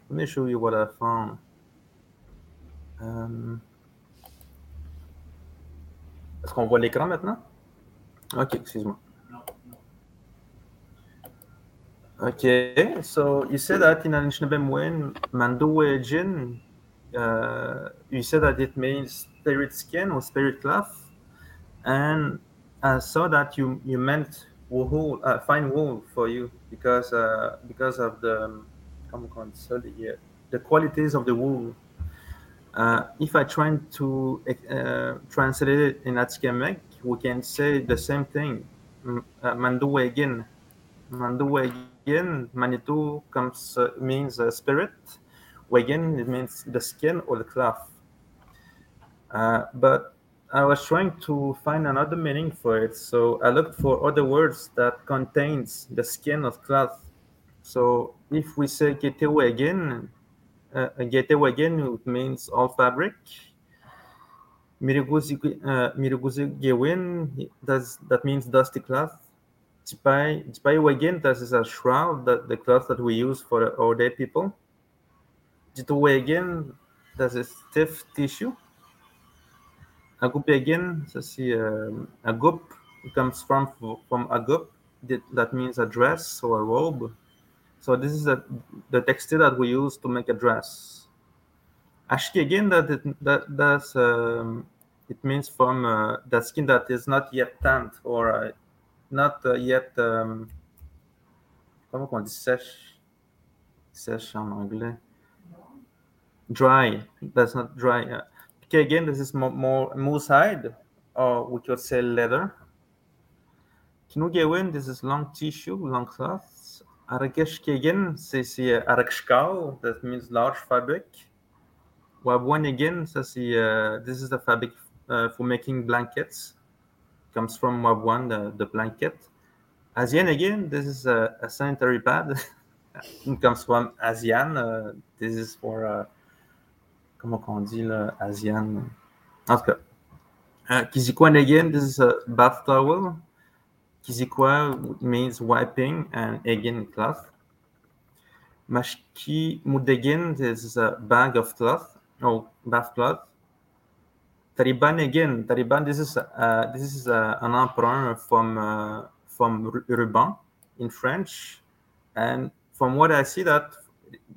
Let me show you what I found. Um, Est-ce qu'on voit l'écran maintenant? Ok, excuse-moi. Okay, so you said that in Anishinaabe Mandowe Jin, uh, you said that it means spirit skin or spirit cloth, and I saw that you you meant wool, uh, fine wool for you because uh, because of the the, the qualities of the wool. Uh, if I try to uh, translate it in Atikamekw, we can say the same thing. Uh, Mandowe again, skin. Manitou comes uh, means uh, spirit. Wagen it means the skin or the cloth. Uh, but I was trying to find another meaning for it, so I looked for other words that contains the skin of cloth. So if we say wagen, uh, wagen it means all fabric. Miriguzi uh, that means dusty cloth. Jipai Wagen, that is a shroud, that the cloth that we use for our day people. Jito that is stiff tissue. Agup again, ça c'est um, Agup, it comes from from Agup, that means a dress or a robe. So this is a, the textile that we use to make a dress. Ashki again, that it, that that's um, it means from uh, the skin that is not yet tanned or uh, not uh, yet. Um, comment on dit sèche? Sèche en anglais. Dry. That's not dry. Uh, okay, again, this is more, more moose hide, or we could say leather. Kinugewin, this is long tissue, long cloth. Arakesh Kegen, c'est arakshkal, that means large fabric. Wabwan again, ça c'est, uh, this is the fabric uh, for making blankets comes from Wabwan, the, the blanket. ASEAN again, this is a, a sanitary pad. *laughs* it comes from ASEAN. Uh, this is for, uh, comment on dit là, ASEAN. En tout cas, uh, Kizikwan again, this is a bath towel. Kizikwa means wiping and again cloth. Mashki Mudegin, is a bag of cloth, or bath cloth. Tariban again. Tariban. This is uh, this is uh, an emprunt from uh, from ruban in French, and from what I see, that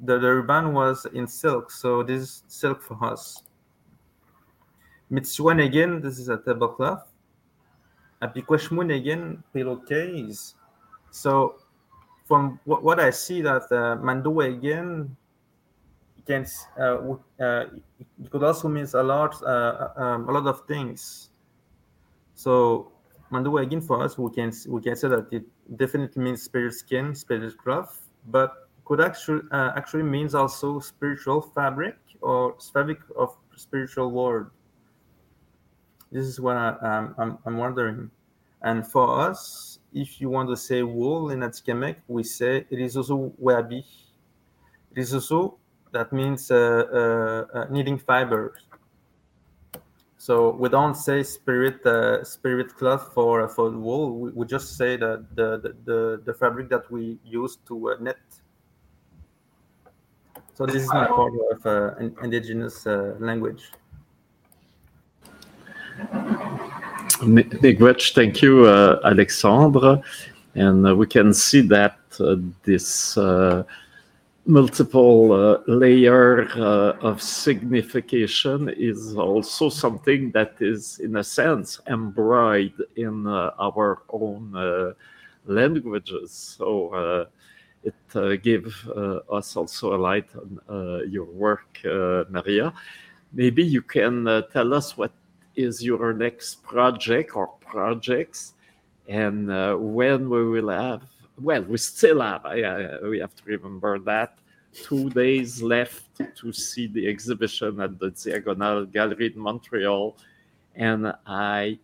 the, the ribbon was in silk, so this is silk for us. Mitsuan again, this is a tablecloth. Apikwashmun again, pillowcase. So from what, what I see that uh, Mando again can uh, uh, it could also mean a lot uh, um, a lot of things. So Mando again for us we can we can say that it definitely means spirit skin, spirit cloth, but could actually uh, actually means also spiritual fabric or fabric of spiritual world. This is what I, um, I'm, I'm wondering. And for us, if you want to say wool in Atikamekw, we say it is also wabi. It is also, that means uh, uh, uh, knitting fibers. So we don't say spirit uh, spirit cloth for for wool. We, we just say that the, the, the fabric that we use to uh, knit. So this is my part of uh, indigenous language. Miigwech, thank you, uh, Alexandre. And uh, we can see that uh, this uh, multiple uh, layer uh, of signification is also something that is, in a sense, embroidered in our own languages. So it gave us also a light on your work, Maria. Maybe you can tell us what is your next project or projects and uh, when we will have well we still have we have to remember that two days left to see the exhibition at the diagonal gallery in montreal and i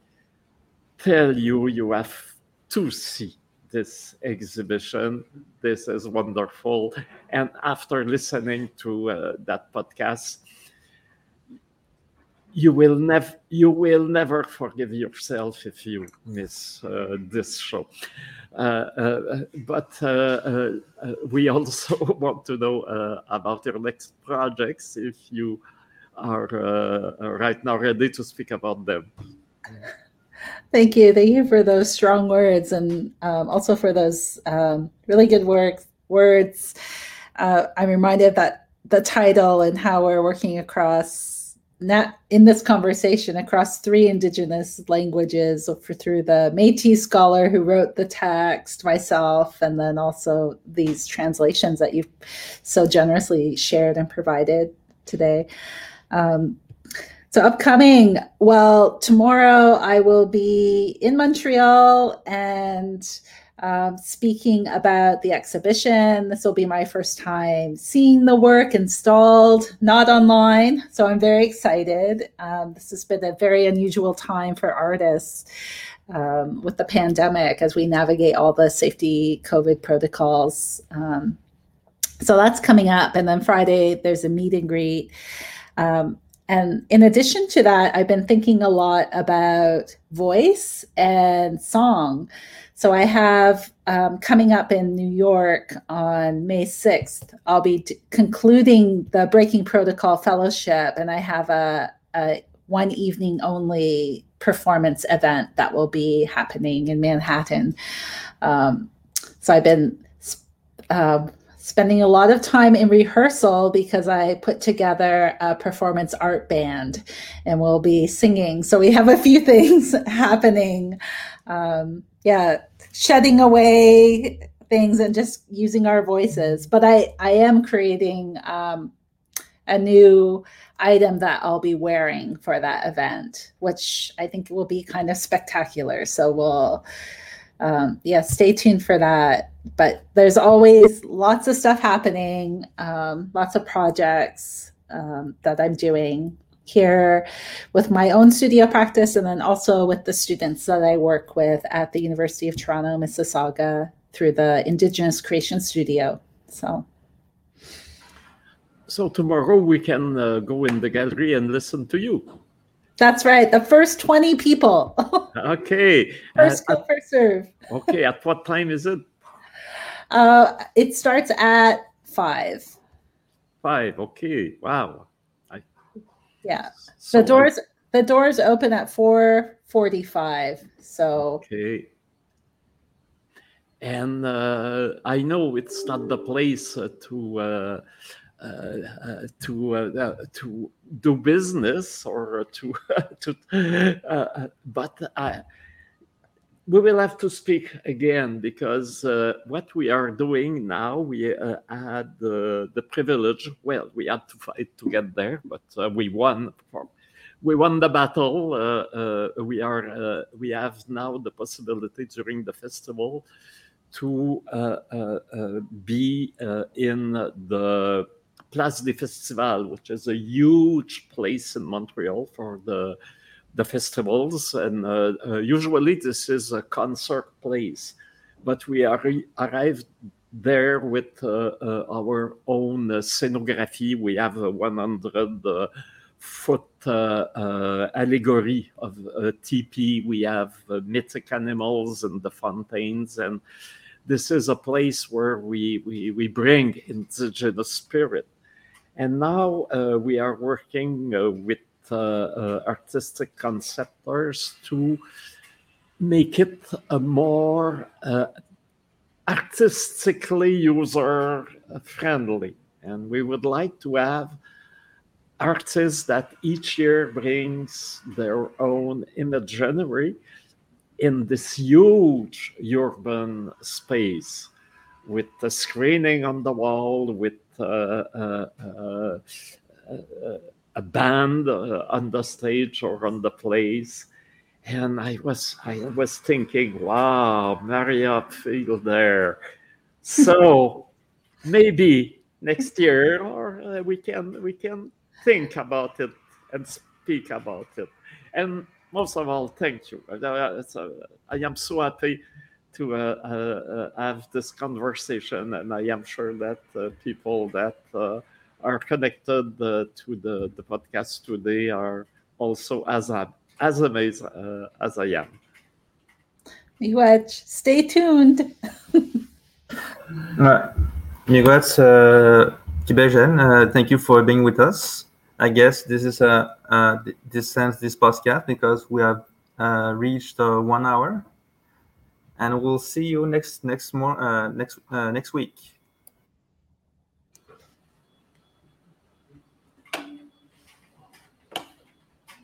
tell you you have to see this exhibition. This is wonderful. And after listening to uh, that podcast you will never you will never forgive yourself if you miss uh, this show. Uh, uh, but uh, uh, uh, we also *laughs* want to know about your next projects if you are right now ready to speak about them. Thank you. Thank you for those strong words and um, also for those um, really good work, words. I'm reminded that the title and how we're working across not in this conversation across three indigenous languages for, through the Métis scholar who wrote the text, myself, and then also these translations that you've so generously shared and provided today. Um, so upcoming, well, tomorrow I will be in Montreal and um, speaking about the exhibition. This will be my first time seeing the work installed, not online. So I'm very excited. Um, this has been a very unusual time for artists um, with the pandemic as we navigate all the safety COVID protocols. Um, so that's coming up. And then Friday, there's a meet and greet. Um, and in addition to that, I've been thinking a lot about voice and song. So I have um, coming up in New York on May 6th, I'll be t- concluding the Breaking Protocol Fellowship, and I have a, a, one evening only performance event that will be happening in Manhattan. Um, so I've been uh, spending a lot of time in rehearsal because I put together a performance art band and we'll be singing. So we have a few *laughs* things happening. Um, yeah, shedding away things and just using our voices. But I, I am creating um, a new item that I'll be wearing for that event, which I think will be kind of spectacular. So we'll, um, yeah, stay tuned for that. But there's always lots of stuff happening, um, lots of projects um, that I'm doing here with my own studio practice and then also with the students that I work with at the University of Toronto, Mississauga through the Indigenous Creation Studio. So. So tomorrow we can uh, go in the gallery and listen to you. That's right. The first 20 people. *laughs* okay. First come, first serve. *laughs* okay. At what time is it? Uh, it starts at five. Five. Okay. Wow. Yeah. So the doors the doors open at 4:45. So Okay. and uh, I know it's not the place uh, to uh, uh, uh to uh, to do business or to *laughs* to, but I, we will have to speak again because uh, what we are doing now, we uh, had the, the privilege. Well, we had to fight to get there, but uh, we won. We won the battle. we are we have now the possibility during the festival to uh, uh, uh, be in the Place des Festivals, which is a huge place in Montreal for the the festivals, and uh, uh, usually this is a concert place. But we are arrived there with uh, our own scenography. We have a 100 foot allegory of TP. We have mythic animals and the fountains, and this is a place where we, we, we bring indigenous spirit. And now uh, we are working uh, with uh, uh artistic conceptors to make it a more uh, artistically user friendly. And we would like to have artists that each year brings their own imaginary in this huge urban space with the screening on the wall, with uh, uh, uh, a band uh, on the stage or on the place. And I was I was thinking, wow, Maria Hupfield there. So *laughs* maybe next year, or uh, we can we can think about it and speak about it. And most of all, thank you. Uh, uh I am so happy to uh, uh, have this conversation, and I am sure that people that are connected to the, the podcast today are also as as amazed as I am. Miigwech, stay tuned. *laughs* ouais. Miigwech, uh, uh, thank you for being with us. I guess this is a, a this sense this podcast because we have uh, reached uh, one hour, and we'll see you next next more uh, next uh, next week.